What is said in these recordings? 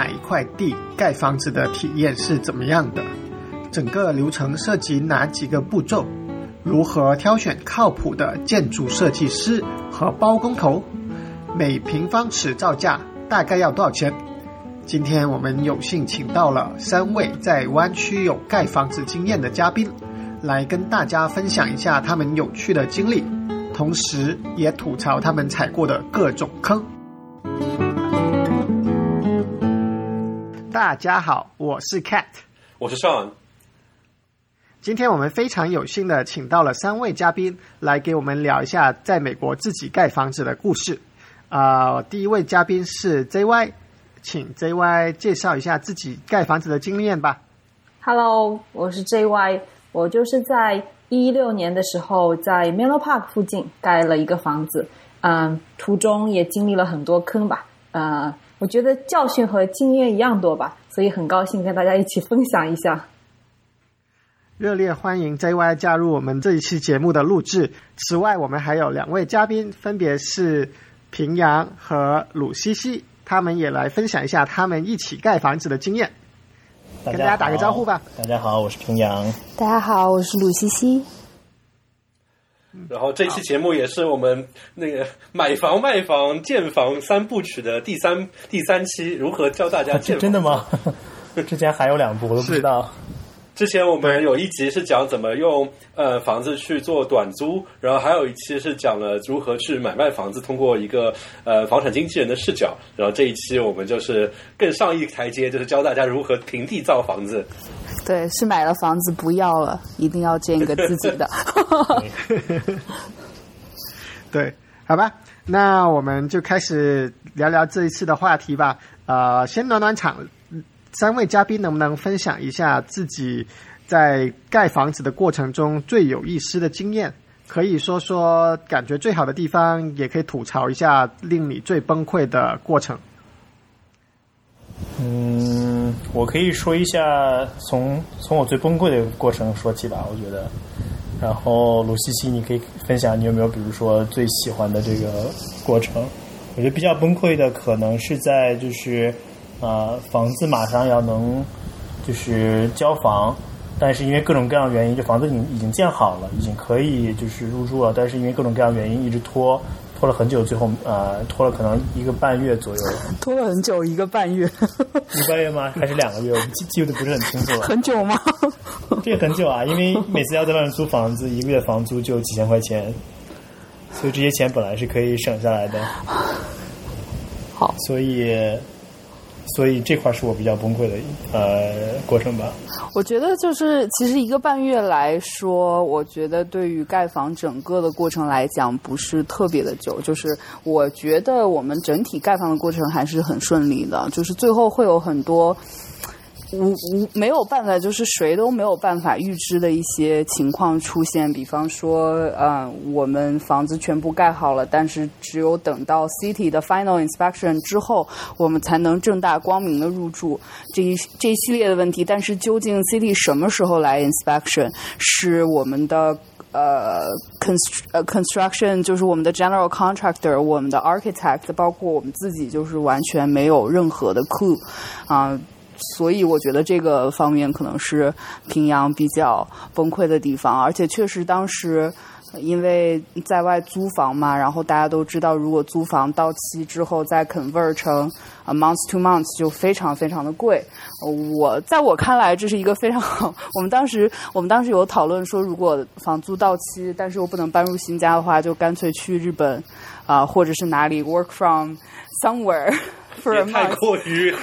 买一块地盖房子的体验是怎么样的？整个流程涉及哪几个步骤？如何挑选靠谱的建筑设计师和包工头？每平方尺造价大概要多少钱？今天我们有幸请到了三位在湾区有盖房子经验的嘉宾，来跟大家分享一下他们有趣的经历，同时也吐槽他们踩过的各种坑。大家好，我是 Cat，我是 Sean。今天我们非常有幸的请到了三位嘉宾来给我们聊一下在美国自己盖房子的故事。啊，第一位嘉宾是 JY，请 JY 介绍一下自己盖房子的经验吧。Hello，我是 JY，我就是在一六年的时候在 Miller Park 附近盖了一个房子，嗯，途中也经历了很多坑吧，呃，我觉得教训和经验一样多吧，所以很高兴跟大家一起分享一下。热烈欢迎 JY 加入我们这一期节目的录制。此外，我们还有两位嘉宾，分别是平阳和鲁西西，他们也来分享一下他们一起盖房子的经验。大跟大家打个招呼吧。大家好，我是平阳。大家好，我是鲁西西。然后这期节目也是我们那个买房、卖房、建房三部曲的第三第三期，如何教大家建房？真的吗？之前还有两部我都不知道。之前我们有一集是讲怎么用呃房子去做短租，然后还有一期是讲了如何去买卖房子，通过一个呃房产经纪人的视角。然后这一期我们就是更上一台阶，就是教大家如何平地造房子。对，是买了房子不要了，一定要建一个自己的。对，好吧，那我们就开始聊聊这一次的话题吧。呃，先暖暖场，三位嘉宾能不能分享一下自己在盖房子的过程中最有意思的经验？可以说说感觉最好的地方，也可以吐槽一下令你最崩溃的过程。嗯，我可以说一下从从我最崩溃的过程说起吧，我觉得。然后鲁西西，你可以分享你有没有比如说最喜欢的这个过程？我觉得比较崩溃的可能是在就是、呃房子马上要能就是交房，但是因为各种各样的原因，这房子已经已经建好了，已经可以就是入住了，但是因为各种各样的原因一直拖，拖了很久，最后呃拖了可能一个半月左右，拖了很久，一个半月，一个半月吗？还是两个月？我记记得不是很清楚了。很久吗？这个很久啊，因为每次要在外面租房子，一个月房租就几千块钱，所以这些钱本来是可以省下来的。好，所以，所以这块是我比较崩溃的呃过程吧。我觉得就是其实一个半月来说，我觉得对于盖房整个的过程来讲不是特别的久。就是我觉得我们整体盖房的过程还是很顺利的，就是最后会有很多。无无没有办法，就是谁都没有办法预知的一些情况出现，比方说，呃，我们房子全部盖好了，但是只有等到 City 的 Final Inspection 之后，我们才能正大光明的入住这一这一系列的问题。但是究竟 City 什么时候来 Inspection，是我们的。呃，const 呃 construction 就是我们的 general contractor，我们的 architect，包括我们自己，就是完全没有任何的 clue 啊、所以我觉得这个方面可能是平阳比较崩溃的地方，而且确实当时。因为在外租房嘛，然后大家都知道，如果租房到期之后再 convert 成啊 month to months 就非常非常的贵。我在我看来，这是一个非常好。我们当时我们当时有讨论说，如果房租到期，但是又不能搬入新家的话，就干脆去日本啊、或者是哪里 work from somewhere 也太。过于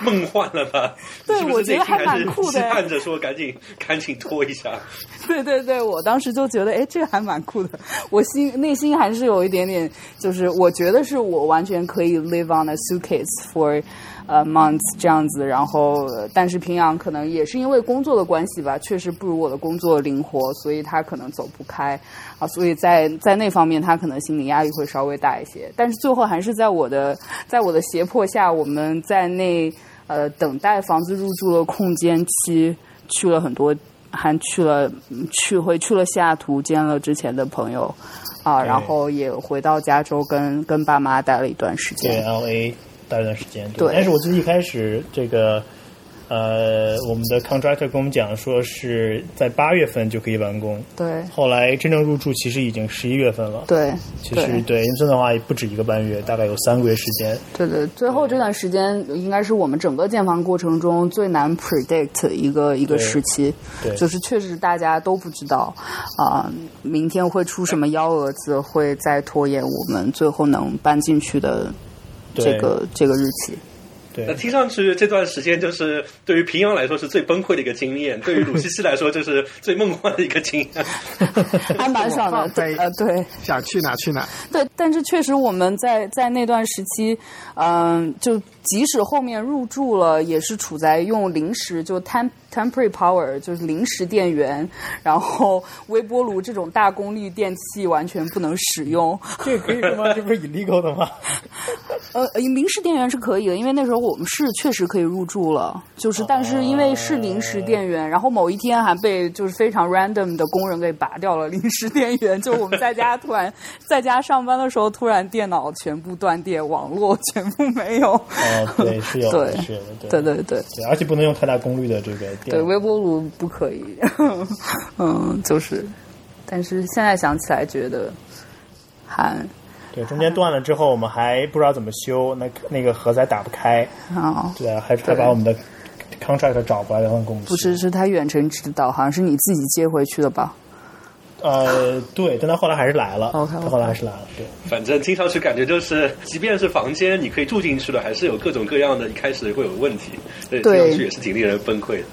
梦幻了吧？对是是我觉得还蛮酷的期盼着说赶紧 赶紧脱一下。对对对，我当时就觉得，哎，这个还蛮酷的。我心内心还是有一点点，就是我觉得是我完全可以 live on a suitcase for 呃 months 这样子。然后，呃但是平阳可能也是因为工作的关系吧，确实不如我的工作灵活，所以他可能走不开啊。所以在在那方面，他可能心理压力会稍微大一些。但是最后还是在我的在我的胁迫下，我们在那呃等待房子入住的空间期去了很多。还去了嗯去回去了西雅图见了之前的朋友，啊，然后也回到加州跟跟爸妈待了一段时对间。L A，待一段时间。对。但是我记得一开始这个呃，我们的 contractor 跟我们讲说是在八月份就可以完工，对。后来真正入住其实已经十一月份了。对其实对。对，这样的话也不止一个半月，大概有三个月时间。对对，最后这段时间应该是我们整个建房过程中最难 predict 一个一个时期，对就是确实大家都不知道啊、明天会出什么幺蛾子，会再拖延我们最后能搬进去的对这个这个日期。对那听上去这段时间就是对于平阳来说是最崩溃的一个经验，对于鲁西西来说就是最梦幻的一个经验。还蛮爽的对，呃，对，想去哪去哪。对，但是确实我们在在那段时期，嗯、就即使后面入住了，也是处在用临时就 temp temporary power 就是临时电源，然后微波炉这种大功率电器完全不能使用。这个可以说吗？这不是 illegal 的吗？呃，临时电源是可以的，因为那时候我们是确实可以入住了，就是但是因为是临时电源，然后某一天还被就是非常 random 的工人给拔掉了临时电源，就我们在家突然在家上班的时候，突然电脑全部断电，网络全部没有。哦，对，是有 的，对是对对对对对，而且不能用太大功率的这个电。对，微波炉不可以。嗯，就是，但是现在想起来觉得还对，中间断了之后，我们还不知道怎么修，那那个盒子还打不开，啊。对啊，还还把我们的 contract 找过来让他给我们不是，是他远程指导，好像是你自己接回去的吧？呃，对，但他后来还是来了 OK，OK 他后来还是来了，对，反正听上去感觉就是，即便是房间你可以住进去了，还是有各种各样的，一开始会有问题。对，听上去也是挺令人崩溃的。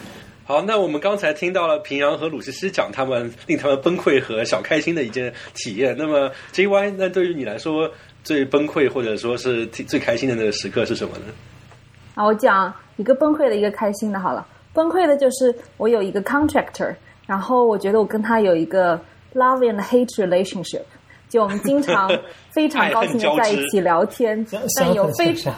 好，那我们刚才听到了平阳和鲁西西讲他们令他们崩溃和小开心的一件体验。那么 J Y，那对于你来说最崩溃或者说是最开心的那个时刻是什么呢？啊，我讲一个崩溃的，一个开心的。好了，崩溃的就是我有一个 contractor，然后我觉得我跟他有一个 love and hate relationship，就我们经常非常 高兴的在一起聊天，但有非常。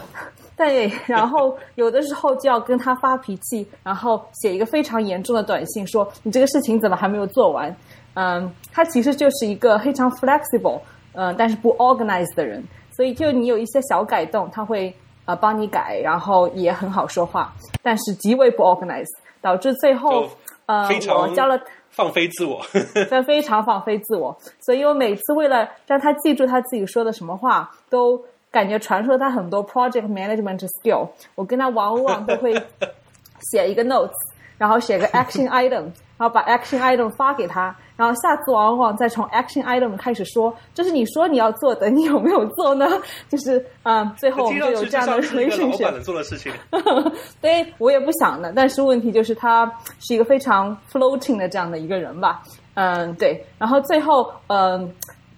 对，然后有的时候就要跟他发脾气，然后写一个非常严重的短信，说你这个事情怎么还没有做完？嗯，他其实就是一个非常 flexible，嗯，但是不 organized 的人，所以就你有一些小改动，他会呃帮你改，然后也很好说话，但是极为不 organized，导致最后呃我交了。放飞自我。他非常放飞自我，所以我每次为了让他记住他自己说的什么话，都感觉传授了他很多 project management skill。我跟他往往都会写一个 notes，然后写个 action item，然后把 action item 发给他，然后下次往往再从 action item 开始说，这是你说你要做的，你有没有做呢？就是嗯，最后我们就有这样的 relationship 板。能做的事情。对我也不想的，但是问题就是他是一个非常 floating 的这样的一个人吧，嗯，对。然后最后，嗯，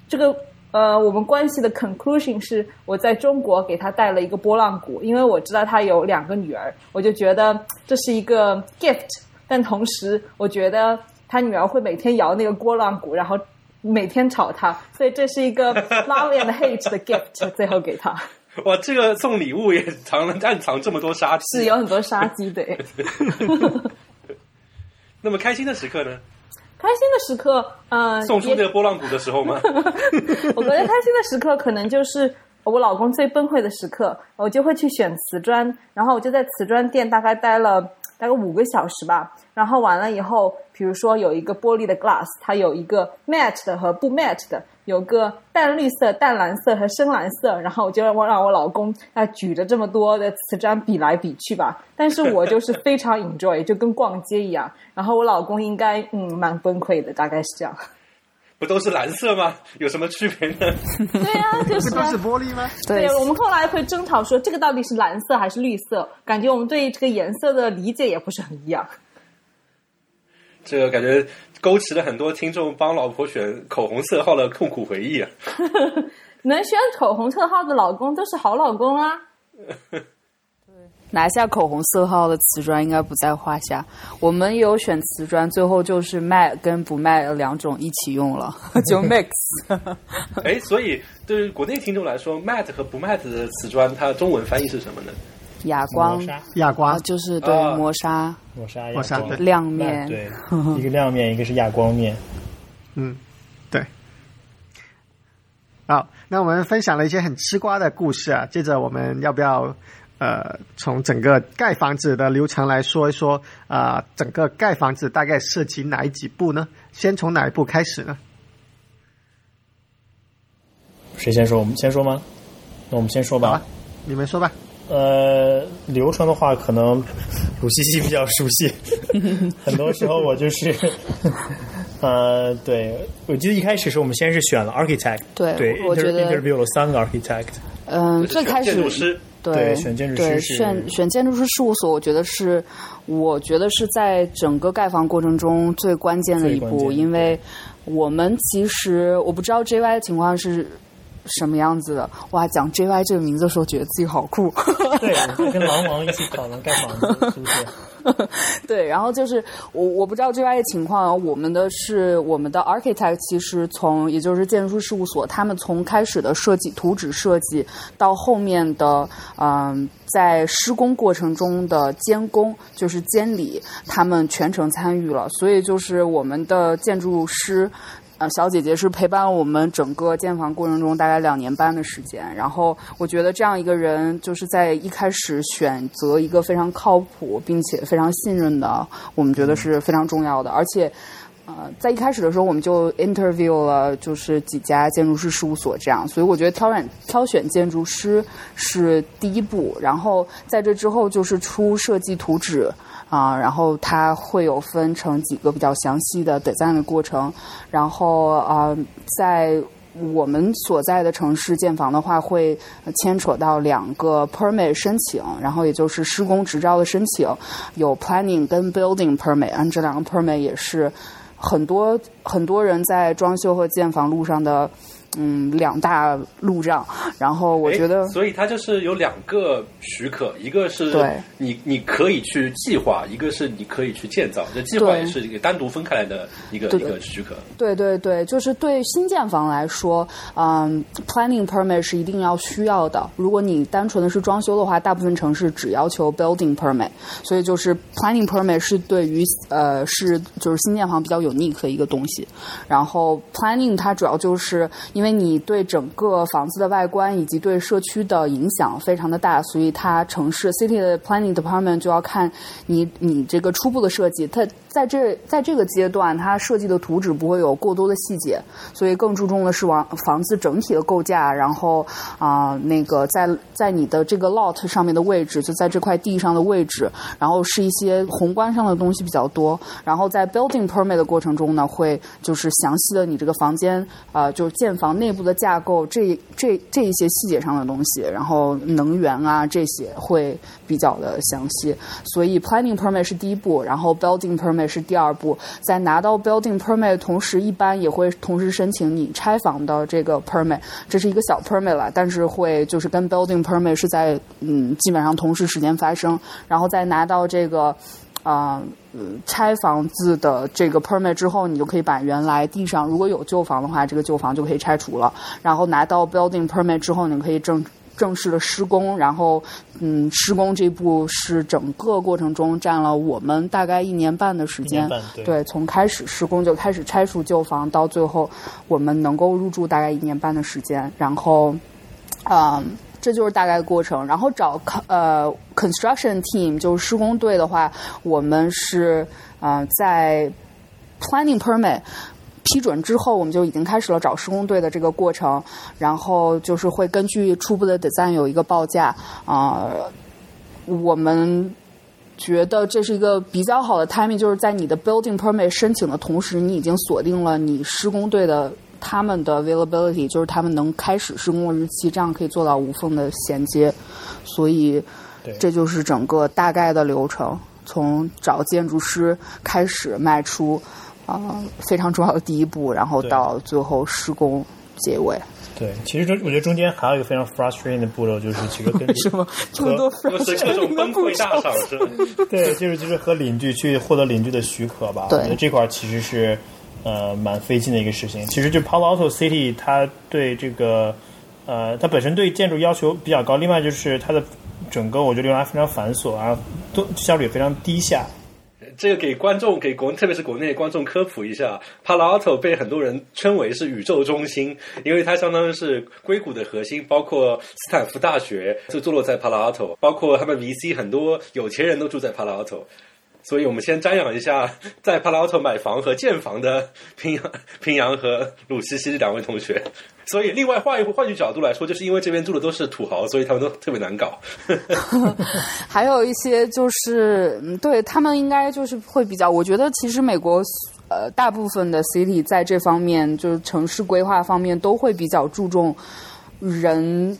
这个呃，我们关系的 conclusion 是我在中国给他带了一个波浪鼓，因为我知道他有两个女儿，我就觉得这是一个 gift，但同时我觉得他女儿会每天摇那个波浪鼓，然后每天吵他，所以这是一个 love and hate 的 gift，最后给他 哇，这个送礼物也藏了暗藏这么多杀机。是有很多杀机，对。那么开心的时刻呢？开心的时刻，嗯、送出也这个波浪鼓的时候吗？我觉得开心的时刻可能就是我老公最崩溃的时刻，我就会去选瓷砖，然后我就在瓷砖店大概待了大概五个小时吧。然后完了以后，比如说有一个玻璃的 glass，它有一个 matte 的和不 matte 的，有个淡绿色、淡蓝色和深蓝色。然后我就让我让我老公啊举着这么多的瓷砖比来比去吧。但是我就是非常 enjoy，就跟逛街一样。然后我老公应该嗯蛮崩溃的，大概是这样。不都是蓝色吗？有什么区别呢？对啊，就是都是玻璃吗？对，我们后来会争吵说这个到底是蓝色还是绿色，感觉我们对这个颜色的理解也不是很一样。这个感觉勾起了很多听众帮老婆选口红色号的痛苦回忆啊！能选口红色号的老公都是好老公啊。拿下口红色号的瓷砖应该不在话下。我们有选瓷砖，最后就是卖跟不卖两种一起用了，就 mix。哎，所以对于国内听众来说，matte 和不 matte 的瓷砖，它中文翻译是什么呢？哑光哑光，就是对啊磨砂磨砂、哑光磨砂对亮面。对，一个亮面，一个是哑光面。嗯，对。好，那我们分享了一些很吃瓜的故事啊，接着我们要不要呃从整个盖房子的流程来说一说啊、呃整个盖房子大概涉及哪几步呢？先从哪一步开始呢？谁先说？我们先说吗？那我们先说吧好吧。，你们说吧。呃，流程的话，可能鲁西西比较熟悉。很多时候我就是，呃，对，我记得一开始是我们先是选了 architect，对对我觉得 interview 了三个 architect，嗯，最开始建筑师对对选建筑师对是选选建筑师事务所，我觉得是我觉得是在整个盖房过程中最关键的一步，因为我们其实我不知道 JY 的情况是。什么样子的？哇，讲 JY 这个名字的时候，觉得自己好酷。对，跟狼王一起讨论盖房子，是不是？对，然后就是我我不知道 JY 的情况，我们的是我们的 architect 其实从也就是建筑师事务所，他们从开始的设计图纸设计到后面的嗯、在施工过程中的监工，就是监理，他们全程参与了，所以就是我们的建筑师。呃，小姐姐是陪伴我们整个建房过程中大概两年半的时间，然后我觉得这样一个人就是在一开始选择一个非常靠谱并且非常信任的，我们觉得是非常重要的，而且。呃，在一开始的时候，我们就 interview 了，就是几家建筑师事务所这样，所以我觉得挑选挑选建筑师是第一步，然后在这之后就是出设计图纸啊、然后它会有分成几个比较详细的 design 的过程，然后啊、在我们所在的城市建房的话，会牵扯到两个 permit 申请，然后也就是施工执照的申请，有 planning 跟 building permit，按这两个 permit 也是很多很多人在装修和建房路上的嗯两大路障。然后我觉得所以它就是有两个许可，一个是对你你可以去计划，一个是你可以去建造。这计划也是一个单独分开来的一个一个许可。对对对，就是对新建房来说，嗯，planning permit 是一定要需要的。如果你单纯的是装修的话，大部分城市只要求 building permit，所以就是 planning permit 是对于呃是就是新建房比较 unique 的一个东西。然后 planning 它主要就是因因为你对整个房子的外观以及对社区的影响非常的大，所以它城市 city 的 planning department 就要看你你这个初步的设计，它在这在这个阶段，它设计的图纸不会有过多的细节，所以更注重的是房房子整体的构架，然后啊、那个在在你的这个 lot 上面的位置，就在这块地上的位置，然后是一些宏观上的东西比较多，然后在 building permit 的过程中呢，会就是详细的你这个房间呃就是建房内部的架构这这这一些细节上的东西，然后能源啊这些会比较的详细，所以 planning permit 是第一步，然后 building permit 是第二步，在拿到 building permit 同时，一般也会同时申请你拆房的这个 permit，这是一个小 permit 了，但是会就是跟 building permit 是在嗯基本上同时时间发生，然后再拿到这个。啊、拆房子的这个 permit 之后，你就可以把原来地上如果有旧房的话，这个旧房就可以拆除了。然后拿到 building permit 之后，你可以正正式的施工。然后，嗯，施工这步是整个过程中占了我们大概一年半的时间。对对，从开始施工就开始拆除旧房，到最后我们能够入住大概一年半的时间。然后，嗯，这就是大概的过程。然后找呃 construction team 就是施工队的话，我们是呃在 planning permit 批准之后，我们就已经开始了找施工队的这个过程。然后就是会根据初步的 design 有一个报价啊、我们。觉得这是一个比较好的 timing，就是在你的 building permit 申请的同时，你已经锁定了你施工队的他们的 availability，就是他们能开始施工的日期，这样可以做到无缝的衔接。所以，这就是整个大概的流程，从找建筑师开始迈出啊、呃非常重要的第一步，然后到最后施工结尾。对，其实中我觉得中间还有一个非常 frustrating 的步骤，就是这个跟为 什么这么多就是各种崩溃大赏？对，就是就是和邻居去获得邻居的许可吧。对我觉得这块儿其实是呃蛮费劲的一个事情。其实就 Palo Alto City，它对这个呃它本身对建筑要求比较高，另外就是它的整个我觉得流程还非常繁琐，然后都效率也非常低下。这个给观众给国特别是国内的观众科普一下，Palo Alto 被很多人称为是宇宙中心，因为它相当于是硅谷的核心，包括斯坦福大学就坐落在 Palo Alto，包括他们 VC 很多有钱人都住在 Palo Alto。所以我们先瞻仰一下在帕拉奥特买房和建房的平阳、平阳和鲁西西两位同学。所以，另外换一换句角度来说，就是因为这边住的都是土豪，所以他们都特别难搞。还有一些就是，对他们应该就是会比较。我觉得其实美国呃大部分的 city 在这方面，就是城市规划方面都会比较注重人。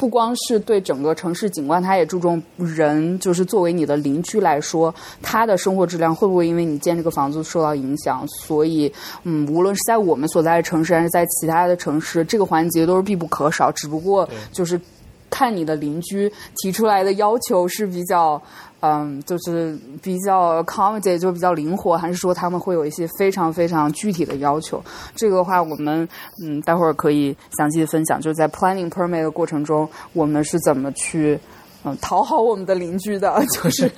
不光是对整个城市景观，它也注重人，就是作为你的邻居来说，他的生活质量会不会因为你建这个房子受到影响？所以，嗯，无论是在我们所在的城市，还是在其他的城市，这个环节都是必不可少。只不过就是看你的邻居提出来的要求是比较。嗯，就是比较 comedy，就比较灵活，还是说他们会有一些非常非常具体的要求？这个的话，我们嗯，待会儿可以详细的分享。就是在 planning permit 的过程中，我们是怎么去嗯讨好我们的邻居的？就是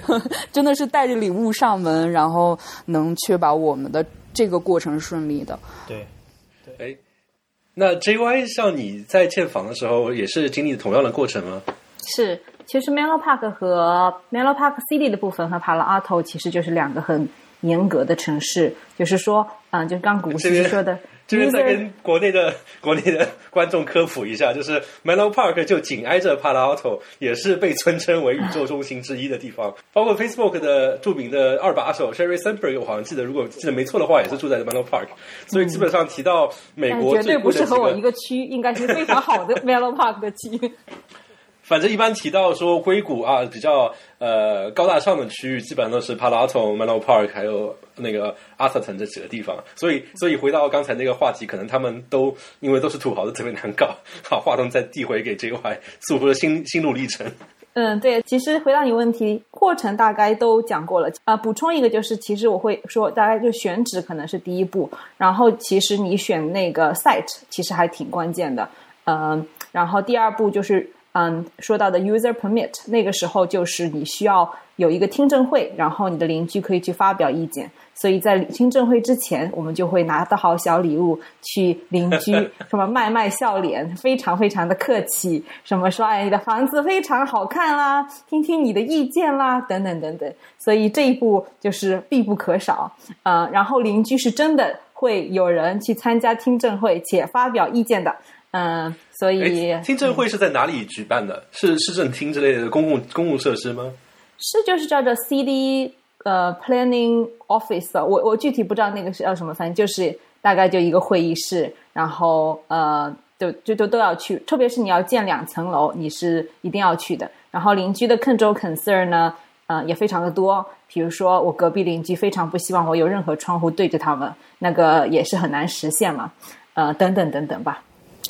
真的是带着礼物上门，然后能确保我们的这个过程顺利的。对，对，哎，那 JY 像你在建房的时候，也是经历同样的过程吗？是。其实 Melo Park 和 Melo Park City 的部分和 Palo Alto 其实就是两个很严格的城市，就是说，嗯，就是刚古诗说的，这边再跟国内的国内的观众科普一下，就是 Melo Park 就紧挨着 Palo Alto，也是被尊称为宇宙中心之一的地方。包括 Facebook 的著名的二把手 Sherry Sandberg，我好像记得，如果记得没错的话，也是住在 Melo Park。所以基本上提到美国，绝对不是和我一个区，应该是非常好的 Melo Park 的区。反正一般提到说硅谷啊，比较呃高大上的区域，基本上都是 Palo Alto、Menlo Park，还有那个 Atherton 这几个地方。所以，所以回到刚才那个话题，可能他们都因为都是土豪，都特别难搞。好，话筒再递回给 JY，诉说心心路历程。嗯，对，其实回答你问题，过程大概都讲过了啊。补充一个，就是其实我会说，大概就选址可能是第一步，然后其实你选那个 site 其实还挺关键的。嗯，然后第二步就是。嗯，说到的 user permit，那个时候就是你需要有一个听证会，然后你的邻居可以去发表意见。所以在听证会之前，我们就会拿到好小礼物去邻居，什么卖卖笑脸，非常非常的客气，什么说哎你的房子非常好看啦，听听你的意见啦，等等等等。所以这一步就是必不可少。嗯，然后邻居是真的会有人去参加听证会且发表意见的。嗯，所以听证会是在哪里举办的？是市政厅之类的公共公共设施吗？是，就是叫做 CD 呃 Planning Office。我我具体不知道那个是叫什么，反正就是大概就一个会议室，然后呃，就就就都要去。特别是你要建两层楼，你是一定要去的。然后邻居的 control concern 呢，呃，也非常的多。比如说，我隔壁邻居非常不希望我有任何窗户对着他们，那个也是很难实现嘛。呃，等等等等吧。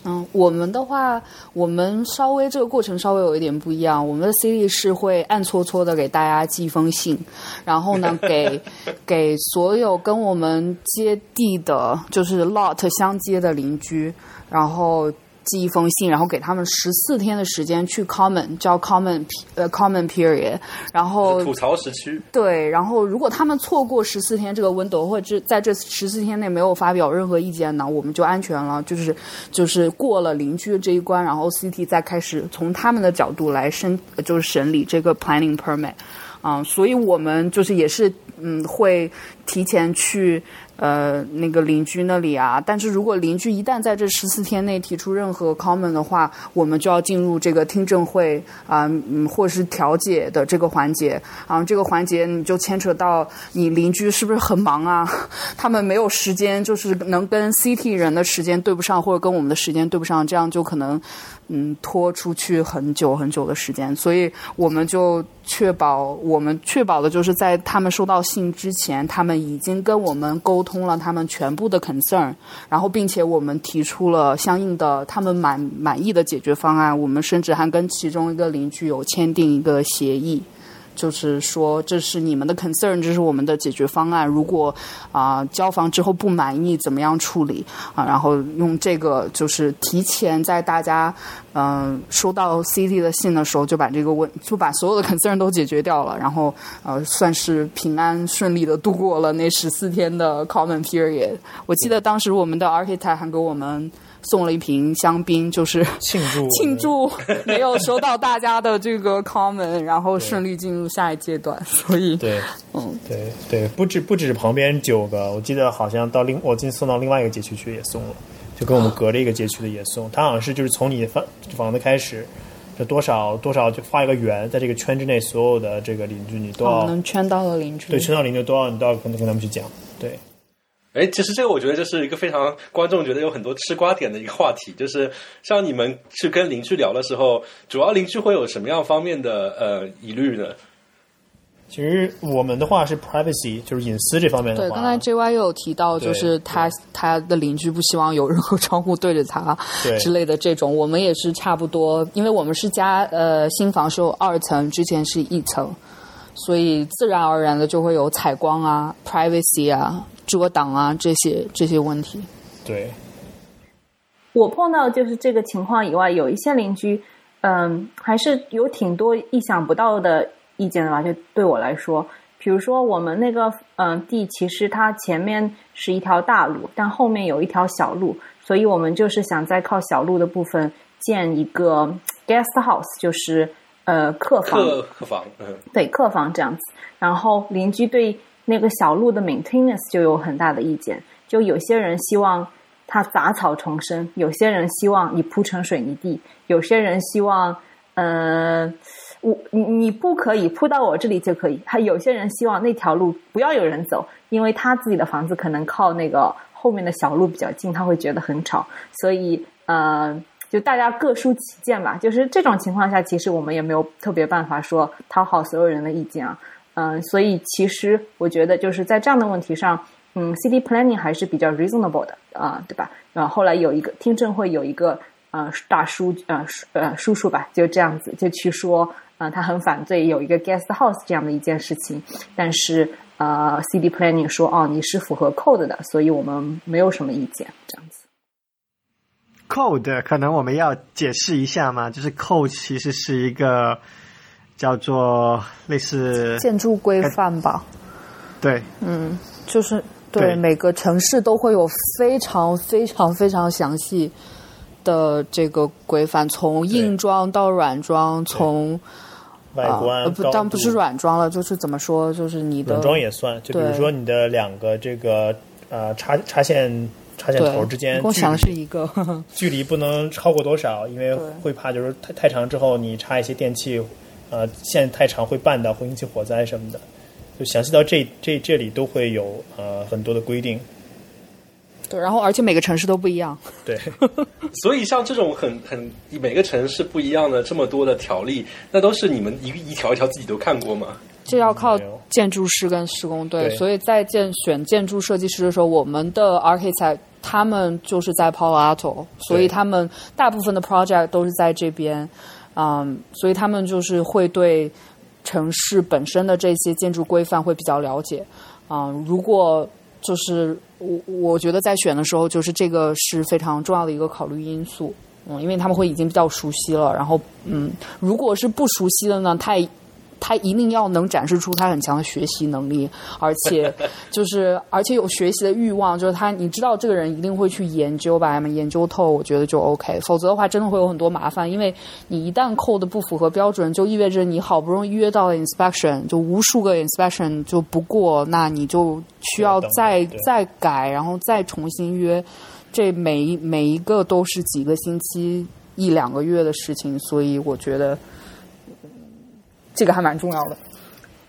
嗯，我们的话，我们稍微这个过程稍微有一点不一样。我们的 C D 是会暗搓搓的给大家寄一封信，然后呢，给 给所有跟我们接地的，就是 lot 相接的邻居，然后。寄一封信，然后给他们十四天的时间去 comment，叫 comment 呃 comment period，然后吐槽时区对，然后如果他们错过十四天这个 window，或者在这十四天内没有发表任何意见呢，我们就安全了，就是就是过了邻居的这一关，然后 CT 再开始从他们的角度来申，就是审理这个 planning permit，啊，所以我们就是也是嗯会提前去。呃，那个邻居那里啊，但是如果邻居一旦在这十四天内提出任何 comment 的话，我们就要进入这个听证会啊，嗯，或者是调解的这个环节啊，这个环节你就牵扯到你邻居是不是很忙啊？他们没有时间，就是能跟 CT 人的时间对不上，或者跟我们的时间对不上，这样就可能。嗯，拖出去很久很久的时间，所以我们就确保，我们确保的就是在他们收到信之前，他们已经跟我们沟通了他们全部的 concern，然后并且我们提出了相应的他们满满意的解决方案，我们甚至还跟其中一个邻居有签订一个协议。就是说这是你们的 concern，这是我们的解决方案。如果啊、交房之后不满意，怎么样处理啊？然后用这个就是提前在大家嗯、收到 CD 的信的时候，就把这个问就把所有的 concern 都解决掉了，然后呃算是平安顺利的度过了那十四天的 common period。我记得当时我们的 architect 还给我们送了一瓶香槟，就是庆祝 庆祝没有收到大家的这个 comment，然后顺利进入下一阶段。所以，对，嗯，对对，不止不止旁边九个，我记得好像到另我今送到另外一个街区去也送了，就跟我们隔着一个街区的也送。他好像是就是从你房房子开始，就多少多少就画一个圆，在这个圈之内，所有的这个邻居你都要、哦，能圈到的邻居，对圈到邻居都要你都要跟跟他们去讲，对。哎，其实这个我觉得就是一个非常观众觉得有很多吃瓜点的一个话题，就是像你们去跟邻居聊的时候，主要邻居会有什么样方面的呃疑虑呢？其实我们的话是 privacy，就是隐私这方面的对，刚才 J Y 又有提到，就是他他的邻居不希望有任何窗户对着他对之类的这种，我们也是差不多，因为我们是家呃新房是有二层，之前是一层，所以自然而然的就会有采光啊、privacy 啊、遮挡啊这些这些问题。对我碰到就是这个情况以外，有一些邻居，嗯，还是有挺多意想不到的意见的吧。就对我来说，比如说我们那个嗯地，其实它前面是一条大路，但后面有一条小路，所以我们就是想在靠小路的部分建一个 guest house，就是呃客房。客客房，嗯，对客房这样子。然后邻居对那个小路的 maintenance 就有很大的意见，就有些人希望它杂草丛生，有些人希望你铺成水泥地，有些人希望，呃，我你你不可以铺到我这里就可以，还有些人希望那条路不要有人走，因为他自己的房子可能靠那个后面的小路比较近，他会觉得很吵，所以呃。就大家各抒己见吧，就是这种情况下，其实我们也没有特别办法说讨好所有人的意见啊。嗯，所以其实我觉得就是在这样的问题上，嗯，city planning 还是比较 reasonable 的啊、对吧？然后后来有一个听证会有一个呃大叔呃叔呃叔叔吧，就这样子就去说，呃，他很反对有一个 guest house 这样的一件事情，但是呃，CD planning 说哦你是符合 code 的，所以我们没有什么意见，这样子。Code 可能我们要解释一下嘛，就是 code 其实是一个叫做类似建筑规范吧，对。嗯，就是对对。每个城市都会有非常非常非常详细的这个规范，从硬装到软装，从外观、呃不，高当然不是软装了，就是怎么说，就是你的软装也算，就比如说你的两个这个呃插插线插线头之间跟我想的距离是一个，距离不能超过多少，因为会怕就是太太长之后你插一些电器，呃线太长会绊到，会引起火灾什么的。就详细到这这这里都会有呃很多的规定，对，然后而且每个城市都不一样，对 所以像这种很很每个城市不一样的这么多的条例，那都是你们一一条一条自己都看过吗？这要靠建筑师跟施工队，所以在建选建筑设计师的时候，我们的 architect 他们就是在 Palo Alto，所以他们大部分的 project 都是在这边，嗯，所以他们就是会对城市本身的这些建筑规范会比较了解，嗯，如果就是我我觉得在选的时候，就是这个是非常重要的一个考虑因素。嗯，因为他们会已经比较熟悉了，然后嗯，如果是不熟悉的呢，他也他一定要能展示出他很强的学习能力，而且 就是而且有学习的欲望，就是他你知道这个人一定会去研究，把他们研究透，我觉得就 OK。否则的话，真的会有很多麻烦，因为你一旦扣的不符合标准，就意味着你好不容易约到了 inspection，就无数个 inspection 就不过，那你就需要再对再改，然后再重新约，这每一每一个都是几个星期、一两个月的事情，所以我觉得。这个还蛮重要的。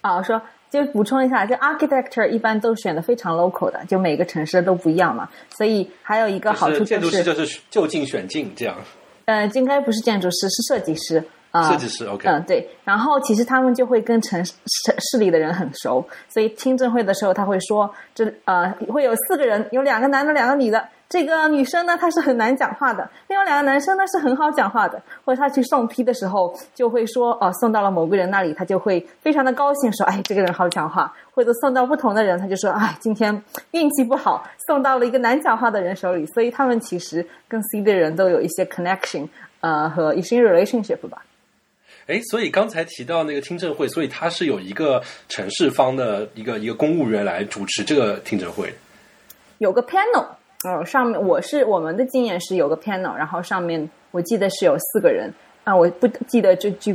啊，我说就补充一下，就 architecture 一般都选的非常 local 的，就每个城市都不一样嘛，所以还有一个好处就是建筑师，就是就近选近这样。呃，应该不是建筑师，是设计师啊。设计师，OK 嗯，对。然后其实他们就会跟城市市市里的人很熟，所以听证会的时候他会说，这呃会有四个人，有两个男的，两个女的，这个女生呢，她是很难讲话的；另外两个男生呢是很好讲话的。或者他去送批的时候，就会说哦，送到了某个人那里，他就会非常的高兴，说哎，这个人好讲话。或者送到不同的人，他就说哎，今天运气不好，送到了一个难讲话的人手里。所以他们其实跟 C 的人都有一些 connection，呃，和一些 relationship 吧。哎，所以刚才提到那个听证会，所以他是有一个城市方的一个一个公务员来主持这个听证会，有个 panel，呃，上面我是我们的经验是有个 panel，然后上面我记得是有四个人，啊，我不记得这具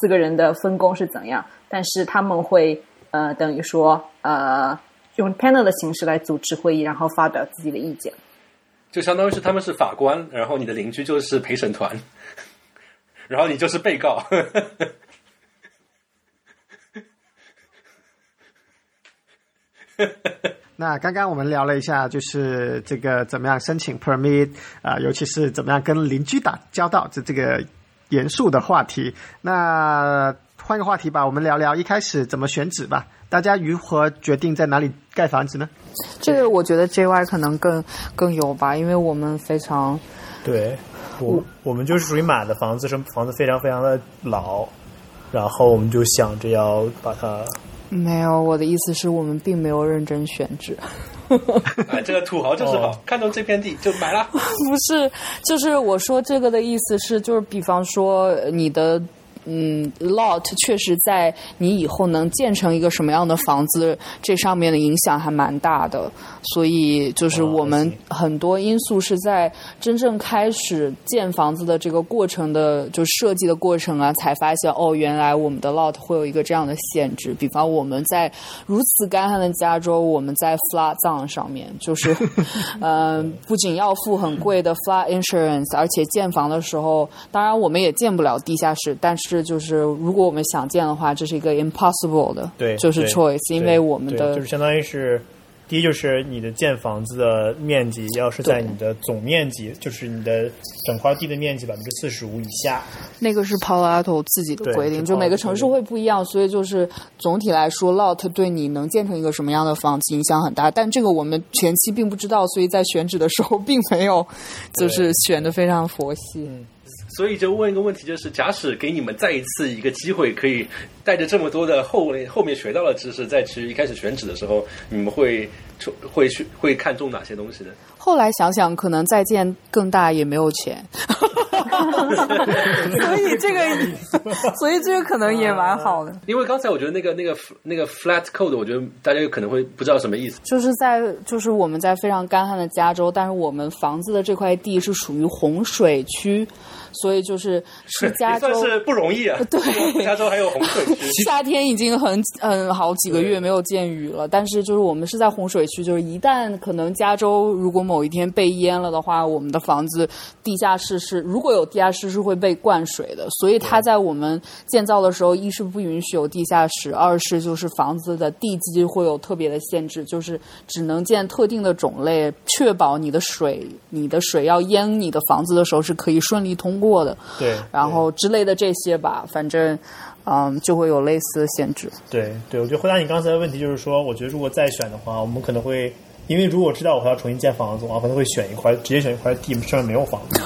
四个人的分工是怎样，但是他们会呃等于说呃用 panel 的形式来组织会议，然后发表自己的意见，就相当于是他们是法官，然后你的邻居就是陪审团。然后你就是被告。那刚刚我们聊了一下，就是这个怎么样申请 permit 啊，尤其是怎么样跟邻居打交道，这这个严肃的话题。那换个话题吧，我们聊聊一开始怎么选址吧。大家如何决定在哪里盖房子呢？这个我觉得 JY 可能更更有吧，因为我们非常对。我我们就是属于买的房子，是房子非常非常的老，然后我们就想着要把它。没有，我的意思是我们并没有认真选址。哎，这个土豪就是好，看中这片地就买了。不是，就是我说这个的意思是，就是比方说你的。嗯，lot 确实在你以后能建成一个什么样的房子，这上面的影响还蛮大的。所以就是我们很多因素是在真正开始建房子的这个过程的，就设计的过程啊，才发现哦，原来我们的 lot 会有一个这样的限制。比方我们在如此干旱的加州，我们在 flood zone 上面，就是嗯，不仅要付很贵的 flood insurance，而且建房的时候，当然我们也建不了地下室，但是。这就是，如果我们想建的话，这是一个 impossible 的，对，就是 choice，因为我们的就是相当于是，第一就是你的建房子的面积要是在你的总面积，就是你的整块地的面积百分之四十五以下。那个是 Palo Alto 自己的规定，就每个城市会不一样，所以就是总体来说，lot 对你能建成一个什么样的房子影响很大。但这个我们前期并不知道，所以在选址的时候并没有就是选的非常佛系。所以就问一个问题，就是假使给你们再一次一个机会，可以带着这么多的后后面学到的知识，再去一开始选址的时候，你们会会去会看中哪些东西呢？后来想想，可能再建更大也没有钱，所以这个，所以这个可能也蛮好的。因为刚才我觉得那个那个那个 flat code，我觉得大家有可能会不知道什么意思。就是在就是我们在非常干旱的加州，但是我们房子的这块地是属于洪水区。所以就是是加州是不容易啊，对，加州还有洪水区，夏天已经很嗯好几个月没有见雨了。但是就是我们是在洪水区，就是一旦可能加州如果某一天被淹了的话，我们的房子地下室是如果有地下室是会被灌水的。所以它在我们建造的时候，一是不允许有地下室，二是就是房子的地基会有特别的限制，就是只能建特定的种类，确保你的水你的水要淹你的房子的时候是可以顺利通。过的对，然后之类的这些吧，反正嗯，就会有类似的限制。对对，我觉得回答你刚才的问题就是说，我觉得如果再选的话，我们可能会，因为如果知道我还要重新建房子，我可能会选一块，直接选一块地上面没有房子，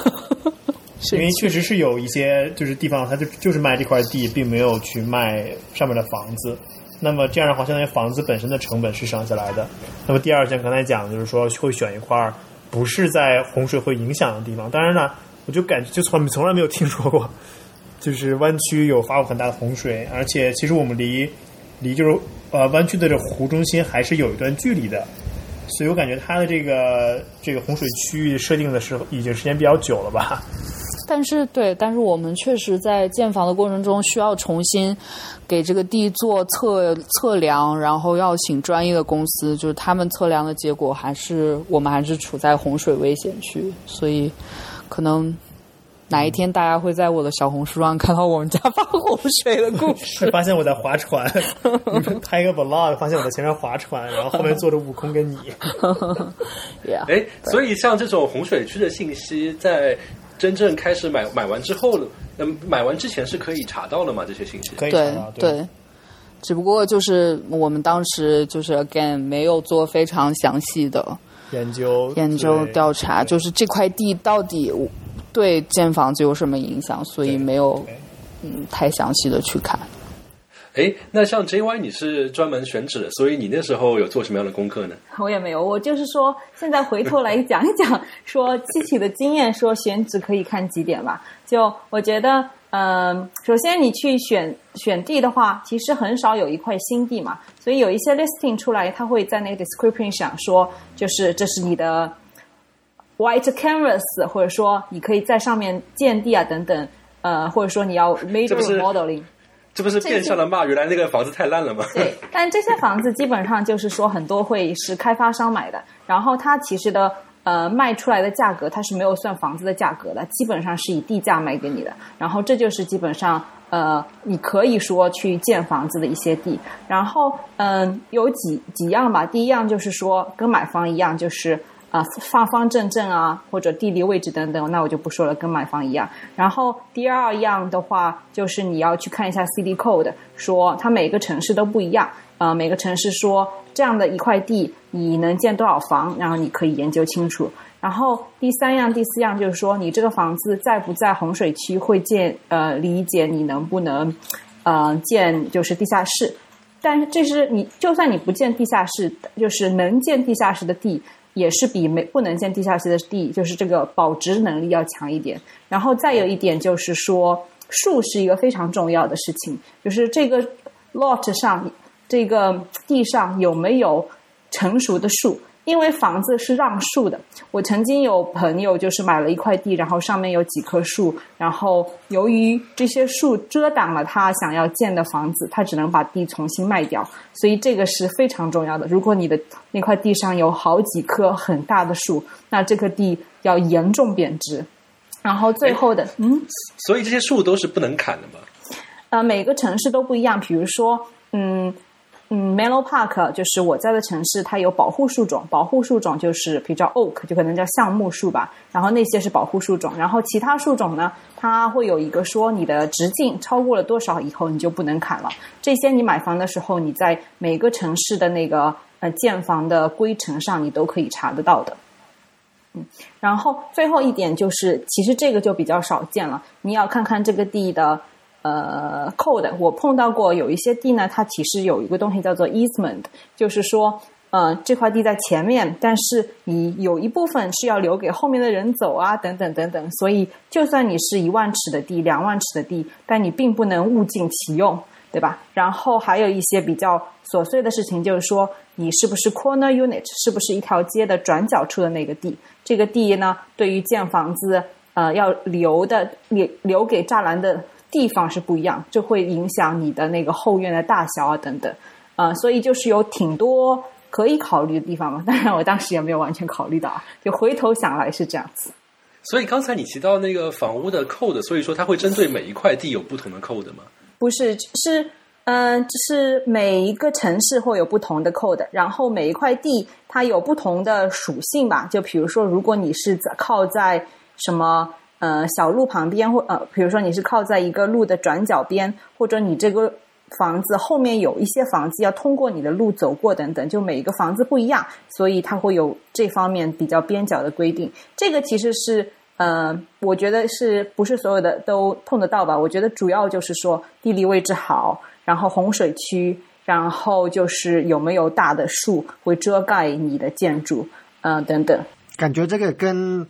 因为确实是有一些就是地方，它就就是卖这块地，并没有去卖上面的房子。那么这样的话，相当于房子本身的成本是省下来的。那么第二件刚才讲的就是说，会选一块不是在洪水会影响的地方。当然了。我就感觉就从从来没有听说过，就是湾区有发过很大的洪水，而且其实我们离离就是呃湾区的这湖中心还是有一段距离的，所以我感觉它的这个这个洪水区域设定的时候已经时间比较久了吧。但是对，但是我们确实在建房的过程中需要重新给这个地做测测量，然后要请专业的公司，就是他们测量的结果还是我们还是处在洪水危险区，所以。可能哪一天大家会在我的小红书上看到我们家发洪水的故事。发现我在划船，拍一个 vlog，发现我在前面划船，然后后面坐着悟空跟你。哎，所以像这种洪水区的信息，在真正开始买买完之后，嗯，买完之前是可以查到了吗？这些信息可以查到，对。只不过就是我们当时就是 again 没有做非常详细的。研究研究调查，就是这块地到底对建房子有什么影响，所以没有嗯太详细的去看。哎，那像 JY 你是专门选址的，所以你那时候有做什么样的功课呢？我也没有，我就是说，现在回头来讲一讲，说 具体的经验，说选址可以看几点吧。就我觉得，嗯、首先你去选选地的话，其实很少有一块新地嘛，所以有一些 listing 出来，它会在那个 description 上说，就是这是你的 white canvas，或者说你可以在上面建地啊等等，呃，或者说你要 major 不是 remodeling。这不是变相的骂原来那个房子太烂了吗？对，但这些房子基本上就是说很多会是开发商买的，然后它其实的呃卖出来的价格它是没有算房子的价格的，基本上是以地价卖给你的。然后这就是基本上呃你可以说去建房子的一些地。然后嗯、有几几样吧，第一样就是说跟买房一样，就是。啊，方方正正啊，或者地理位置等等，那我就不说了，跟买房一样。然后第二样的话，就是你要去看一下 CD code，说它每个城市都不一样。呃，每个城市说这样的一块地你能建多少房，然后你可以研究清楚。然后第三样、第四样就是说，你这个房子在不在洪水区会建？呃，理解你能不能呃建就是地下室。但是这是你，就算你不建地下室，就是能建地下室的地，也是比没不能建地下室的地，就是这个保值能力要强一点。然后再有一点就是说，树是一个非常重要的事情，就是这个 lot 上这个地上有没有成熟的树。因为房子是让树的，我曾经有朋友就是买了一块地，然后上面有几棵树，然后由于这些树遮挡了他想要建的房子，他只能把地重新卖掉，所以这个是非常重要的。如果你的那块地上有好几棵很大的树，那这个地要严重贬值。然后最后的，嗯，所以这些树都是不能砍的吗。呃，每个城市都不一样。比如说，嗯嗯，Mellow Park 就是我在的城市，它有保护树种。保护树种就是比较 oak，就可能叫橡木树吧。然后那些是保护树种。然后其他树种呢，它会有一个说你的直径超过了多少以后你就不能砍了。这些你买房的时候，你在每个城市的那个呃建房的规程上，你都可以查得到的。嗯，然后最后一点就是，其实这个就比较少见了。你要看看这个地的呃 code。我碰到过有一些地呢，它其实有一个东西叫做 easement，就是说，呃，这块地在前面，但是你有一部分是要留给后面的人走啊，等等等等。所以，就算你是一万尺的地、两万尺的地，但你并不能物尽其用。对吧？然后还有一些比较琐碎的事情，就是说你是不是 corner unit，是不是一条街的转角处的那个地？这个地呢，对于建房子呃要留的留留给栅栏的地方是不一样，就会影响你的那个后院的大小啊等等。呃，所以就是有挺多可以考虑的地方嘛。当然，我当时也没有完全考虑到啊，就回头想来是这样子。所以刚才你提到那个房屋的 code，所以说它会针对每一块地有不同的 code 吗？不是，是嗯、呃，是每一个城市会有不同的 code，然后每一块地它有不同的属性吧。就比如说，如果你是在靠在什么呃小路旁边，或呃，比如说你是靠在一个路的转角边，或者你这个房子后面有一些房子要通过你的路走过等等，就每一个房子不一样，所以它会有这方面比较边角的规定。这个其实是。呃，我觉得是不是所有的都碰得到吧？我觉得主要就是说地理位置好，然后洪水区，然后就是有没有大的树会遮盖你的建筑，呃，等等。感觉这个跟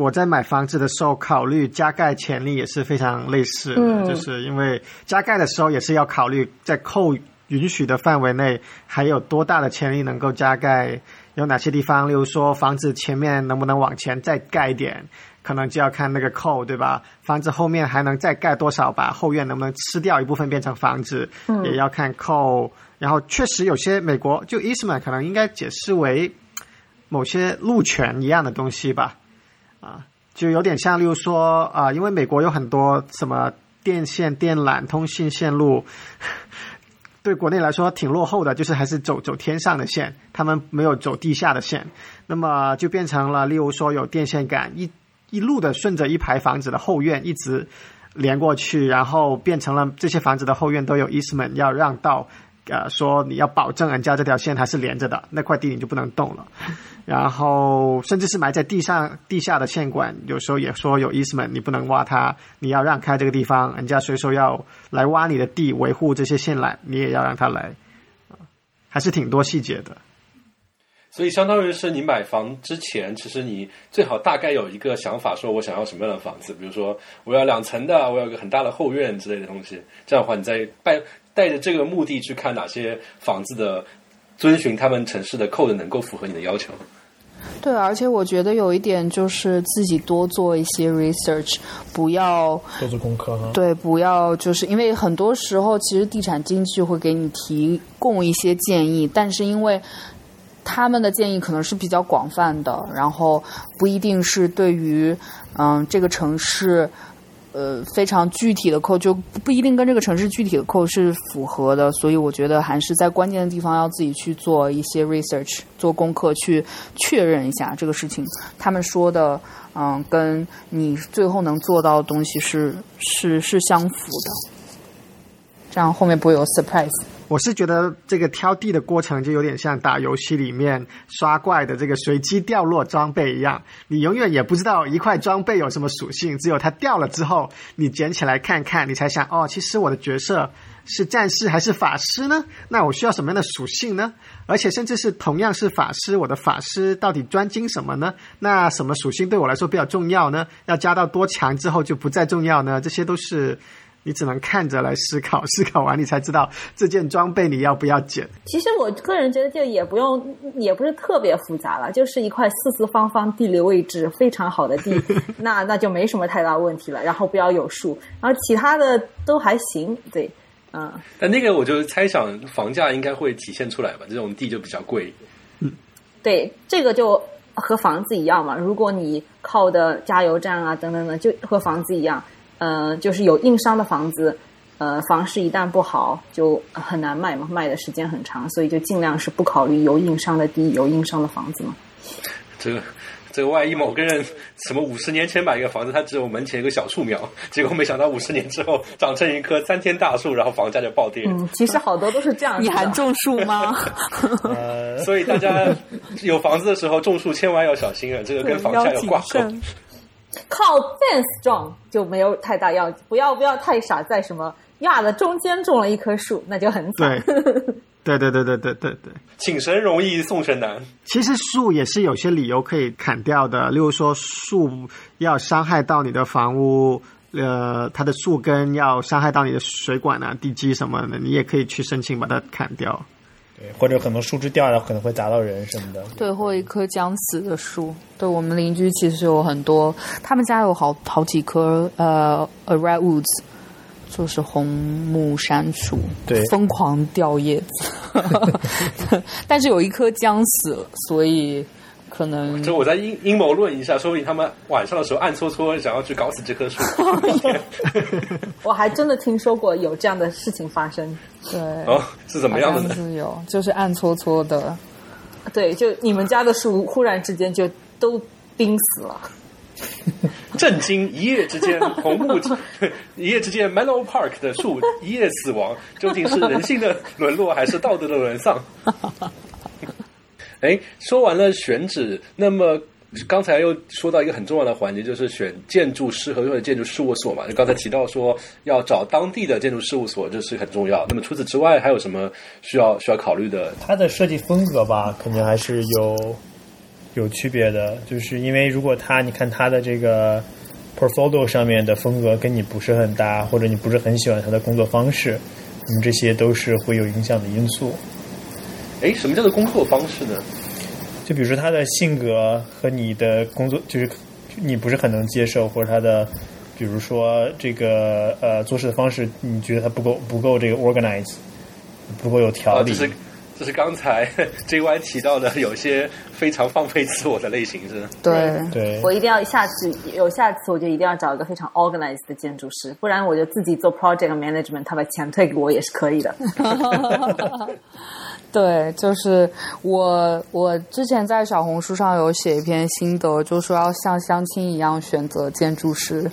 我在买房子的时候考虑加盖潜力也是非常类似的，嗯就是因为加盖的时候也是要考虑在扣允许的范围内还有多大的潜力能够加盖，有哪些地方，例如说房子前面能不能往前再盖一点。可能就要看那个扣，对吧？房子后面还能再盖多少，吧后院能不能吃掉一部分变成房子，嗯也要看扣。然后确实有些美国就 easement 可能应该解释为某些路权一样的东西吧，啊，就有点像，例如说啊，因为美国有很多什么电线、电缆、通信线路。对国内来说挺落后的，就是还是走走天上的线，他们没有走地下的线，那么就变成了，例如说有电线杆一一路的顺着一排房子的后院一直连过去，然后变成了这些房子的后院都有 easement 要让道，呃说你要保证人家这条线还是连着的，那块地你就不能动了。然后甚至是埋在地上地下的线管，有时候也说有 easement，你不能挖它，你要让开这个地方，人家随手要来挖你的地，维护这些线缆，你也要让他来，还是挺多细节的。所以相当于是你买房之前，其实你最好大概有一个想法，说我想要什么样的房子，比如说我要两层的，我要一个很大的后院之类的东西。这样的话，你再带带着这个目的去看哪些房子的遵循他们城市的 code 能够符合你的要求。对，而且我觉得有一点就是自己多做一些 research，不要多做功课哈。对，不要就是因为很多时候其实地产经纪会给你提供一些建议，但是因为他们的建议可能是比较广泛的，然后不一定是对于嗯这个城市呃非常具体的扣，就不一定跟这个城市具体的扣是符合的，所以我觉得还是在关键的地方要自己去做一些 research，做功课去确认一下这个事情，他们说的嗯跟你最后能做到的东西是是是相符的，这样后面不会有 surprise。我是觉得这个挑地的过程就有点像打游戏里面刷怪的这个随机掉落装备一样，你永远也不知道一块装备有什么属性，只有它掉了之后，你捡起来看看，你才想哦，其实我的角色是战士还是法师呢？那我需要什么样的属性呢？而且甚至是同样是法师，我的法师到底专精什么呢？那什么属性对我来说比较重要呢？要加到多强之后就不再重要呢？这些都是。你只能看着来思考，思考完你才知道这件装备你要不要捡。其实我个人觉得就也不用，也不是特别复杂了，就是一块四四方方、地理位置非常好的地，那那就没什么太大问题了。然后不要有树，然后其他的都还行。对，嗯。但那个我就猜想房价应该会体现出来吧，这种地就比较贵。嗯，对，这个就和房子一样嘛。如果你靠的加油站啊等等等，就和房子一样。呃，就是有硬伤的房子，呃，房市一旦不好，就很难卖嘛，卖的时间很长，所以就尽量是不考虑有硬伤的地、有硬伤的房子嘛。这个，这个万一某个人什么五十年前买一个房子，他只有门前一个小树苗，结果没想到五十年之后长成一棵参天大树，然后房价就暴跌。嗯，其实好多都是这样。你还种树吗？所以大家有房子的时候种树千万要小心啊，这个跟房价有挂钩。靠 fence 种就没有太大要，不要不要太傻，在什么亚的中间种了一棵树，那就很惨。对对对对对对对，请神容易送神难。其实树也是有些理由可以砍掉的，例如说树要伤害到你的房屋，呃，它的树根要伤害到你的水管啊、地基什么的，你也可以去申请把它砍掉。对，或者可能树枝掉下来可能会砸到人什么的。对，或一棵将死的树。对我们邻居其实有很多，他们家有好好几棵呃，a redwoods，就是红木杉树，对，疯狂掉叶子。但是有一棵将死了，所以。可能就我在阴阴谋论一下，说不定他们晚上的时候暗搓搓想要去搞死这棵树。我还真的听说过有这样的事情发生。对，哦，是怎么样的？是有，就是暗搓搓的。对，就你们家的树忽然之间就都冰死了。震惊！一夜之间，红木 一夜之间，Mellow Park 的树一夜死亡，究竟是人性的沦落，还是道德的沦丧？哎，说完了选址，那么刚才又说到一个很重要的环节，就是选建筑师合作的建筑事务所嘛。就刚才提到说要找当地的建筑事务所，这是很重要。那么除此之外，还有什么需要需要考虑的？它的设计风格吧，肯定还是有有区别的。就是因为如果他，你看他的这个 portfolio 上面的风格跟你不是很搭，或者你不是很喜欢他的工作方式，那么这些都是会有影响的因素。哎，什么叫做工作方式呢？就比如说他的性格和你的工作，就是你不是很能接受，或者他的，比如说这个呃做事的方式，你觉得他不够不够这个 organize，不够有条理。这是这是刚才 J Y 提到的，有些非常放飞自我的类型，是对对。我一定要下次有下次，我就一定要找一个非常 organized 的建筑师，不然我就自己做 project management，他把钱退给我也是可以的。对，就是我，我之前在小红书上有写一篇心得，就说要像相亲一样选择建筑师，